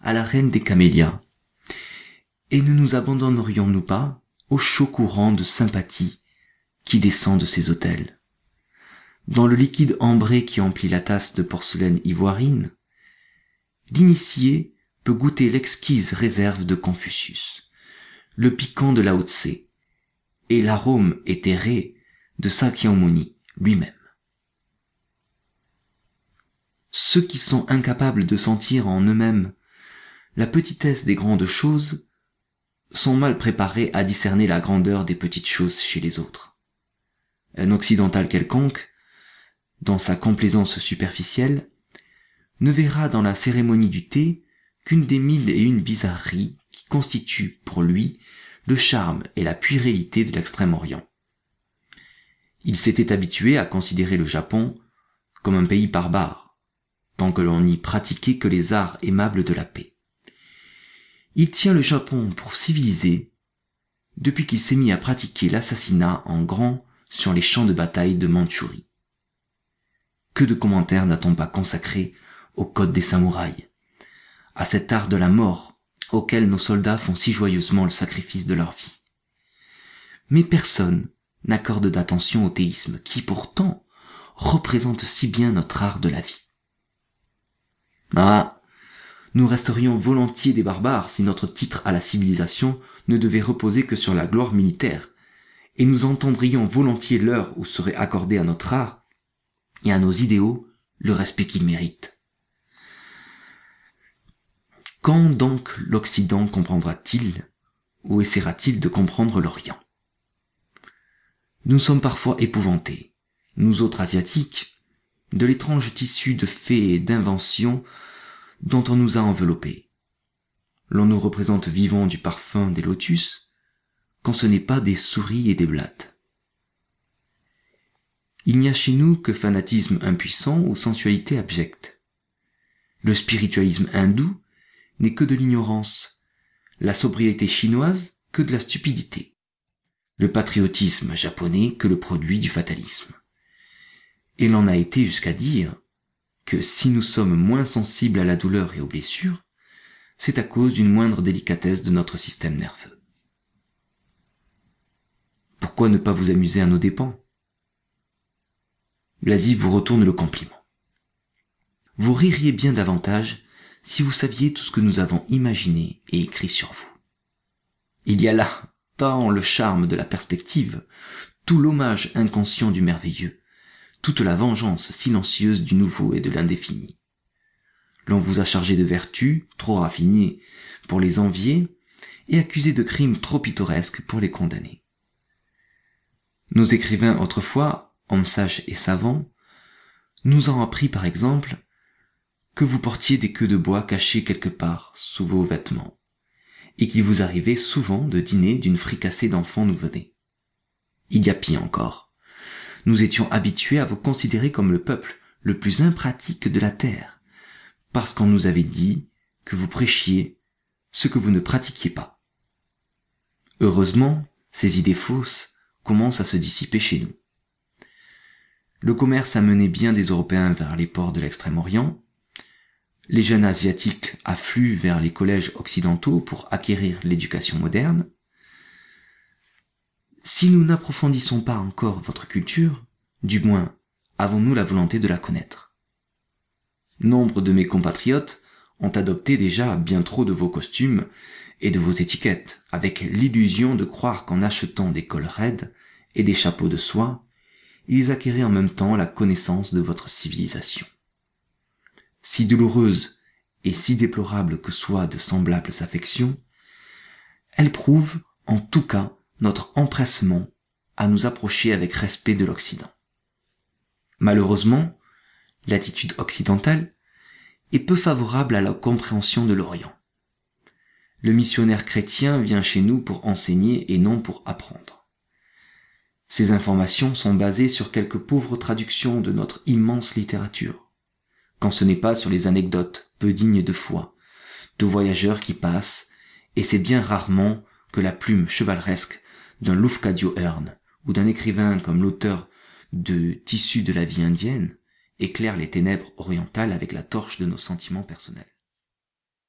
à la reine des camélias Et ne nous abandonnerions-nous pas au chaud courant de sympathie qui descend de ces hôtels Dans le liquide ambré qui emplit la tasse de porcelaine ivoirine, l'initié peut goûter l'exquise réserve de Confucius, le piquant de Lao Tse, et l'arôme éthéré de Sakyamuni lui-même. Ceux qui sont incapables de sentir en eux-mêmes la petitesse des grandes choses sont mal préparés à discerner la grandeur des petites choses chez les autres. Un occidental quelconque, dans sa complaisance superficielle, ne verra dans la cérémonie du thé qu'une des mille et une bizarreries qui constituent pour lui le charme et la puérilité de l'extrême-orient. Il s'était habitué à considérer le Japon comme un pays barbare, tant que l'on n'y pratiquait que les arts aimables de la paix. Il tient le Japon pour civilisé depuis qu'il s'est mis à pratiquer l'assassinat en grand sur les champs de bataille de Mandchourie. Que de commentaires n'a-t-on pas consacré au code des samouraïs, à cet art de la mort auquel nos soldats font si joyeusement le sacrifice de leur vie. Mais personne n'accorde d'attention au théisme, qui pourtant représente si bien notre art de la vie. Ah, nous resterions volontiers des barbares si notre titre à la civilisation ne devait reposer que sur la gloire militaire, et nous entendrions volontiers l'heure où serait accordé à notre art et à nos idéaux le respect qu'ils méritent. Quand donc l'Occident comprendra-t-il ou essaiera-t-il de comprendre l'Orient? Nous sommes parfois épouvantés, nous autres Asiatiques, de l'étrange tissu de faits et d'inventions dont on nous a enveloppés. L'on nous représente vivant du parfum des lotus, quand ce n'est pas des souris et des blattes. Il n'y a chez nous que fanatisme impuissant ou sensualité abjecte. Le spiritualisme hindou n'est que de l'ignorance, la sobriété chinoise que de la stupidité, le patriotisme japonais que le produit du fatalisme. Et l'on a été jusqu'à dire que si nous sommes moins sensibles à la douleur et aux blessures, c'est à cause d'une moindre délicatesse de notre système nerveux. Pourquoi ne pas vous amuser à nos dépens? Blasi vous retourne le compliment. Vous ririez bien davantage si vous saviez tout ce que nous avons imaginé et écrit sur vous. Il y a là tant le charme de la perspective, tout l'hommage inconscient du merveilleux, toute la vengeance silencieuse du nouveau et de l'indéfini. L'on vous a chargé de vertus trop raffinées pour les envier et accusé de crimes trop pittoresques pour les condamner. Nos écrivains autrefois, hommes sages et savants, nous ont appris par exemple que vous portiez des queues de bois cachées quelque part sous vos vêtements, et qu'il vous arrivait souvent de dîner d'une fricassée d'enfants nouveau-nés. Il y a pis encore. Nous étions habitués à vous considérer comme le peuple le plus impratique de la terre, parce qu'on nous avait dit que vous prêchiez ce que vous ne pratiquiez pas. Heureusement, ces idées fausses commencent à se dissiper chez nous. Le commerce a mené bien des Européens vers les ports de l'Extrême-Orient, les jeunes asiatiques affluent vers les collèges occidentaux pour acquérir l'éducation moderne. Si nous n'approfondissons pas encore votre culture, du moins avons-nous la volonté de la connaître. Nombre de mes compatriotes ont adopté déjà bien trop de vos costumes et de vos étiquettes, avec l'illusion de croire qu'en achetant des cols raides et des chapeaux de soie, ils acquéraient en même temps la connaissance de votre civilisation si douloureuse et si déplorable que soient de semblables affections, elles prouvent en tout cas notre empressement à nous approcher avec respect de l'Occident. Malheureusement, l'attitude occidentale est peu favorable à la compréhension de l'Orient. Le missionnaire chrétien vient chez nous pour enseigner et non pour apprendre. Ces informations sont basées sur quelques pauvres traductions de notre immense littérature quand ce n'est pas sur les anecdotes peu dignes de foi, de voyageurs qui passent, et c'est bien rarement que la plume chevaleresque d'un Lufcadio Hearn ou d'un écrivain comme l'auteur de Tissus de la vie indienne éclaire les ténèbres orientales avec la torche de nos sentiments personnels.